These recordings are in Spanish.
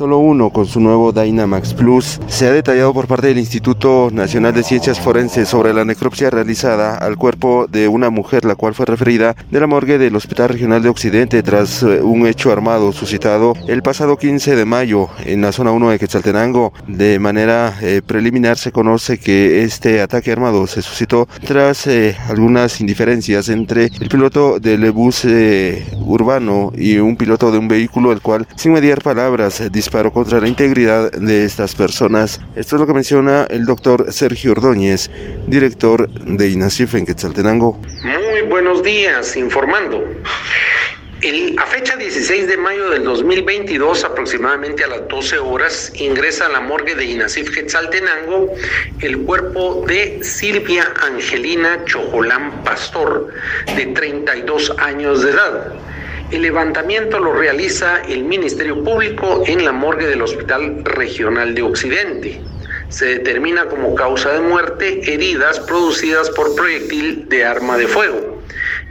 solo uno con su nuevo Dynamax Plus. Se ha detallado por parte del Instituto Nacional de Ciencias Forenses sobre la necropsia realizada al cuerpo de una mujer, la cual fue referida de la morgue del Hospital Regional de Occidente tras eh, un hecho armado suscitado el pasado 15 de mayo en la zona 1 de Quetzaltenango. De manera eh, preliminar se conoce que este ataque armado se suscitó tras eh, algunas indiferencias entre el piloto del bus urbano y un piloto de un vehículo, el cual, sin mediar palabras, contra la integridad de estas personas. Esto es lo que menciona el doctor Sergio Ordóñez, director de INACIF en Quetzaltenango. Muy buenos días, informando. El, a fecha 16 de mayo del 2022, aproximadamente a las 12 horas, ingresa a la morgue de INACIF Quetzaltenango el cuerpo de Silvia Angelina Chojolán Pastor, de 32 años de edad. El levantamiento lo realiza el Ministerio Público en la morgue del Hospital Regional de Occidente. Se determina como causa de muerte heridas producidas por proyectil de arma de fuego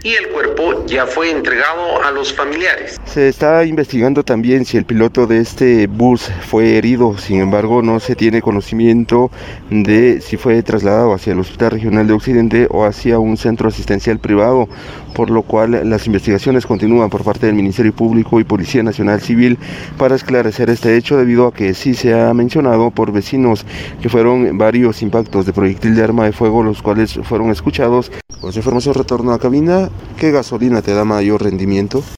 y el cuerpo ya fue entregado a los familiares. Se está investigando también si el piloto de este bus fue herido, sin embargo no se tiene conocimiento de si fue trasladado hacia el Hospital Regional de Occidente o hacia un centro asistencial privado, por lo cual las investigaciones continúan por parte del Ministerio Público y Policía Nacional Civil para esclarecer este hecho debido a que sí se ha mencionado por vecinos que fueron varios impactos de proyectil de arma de fuego los cuales fueron escuchados. Esa información retorno a cabina ¿Qué gasolina te da mayor rendimiento?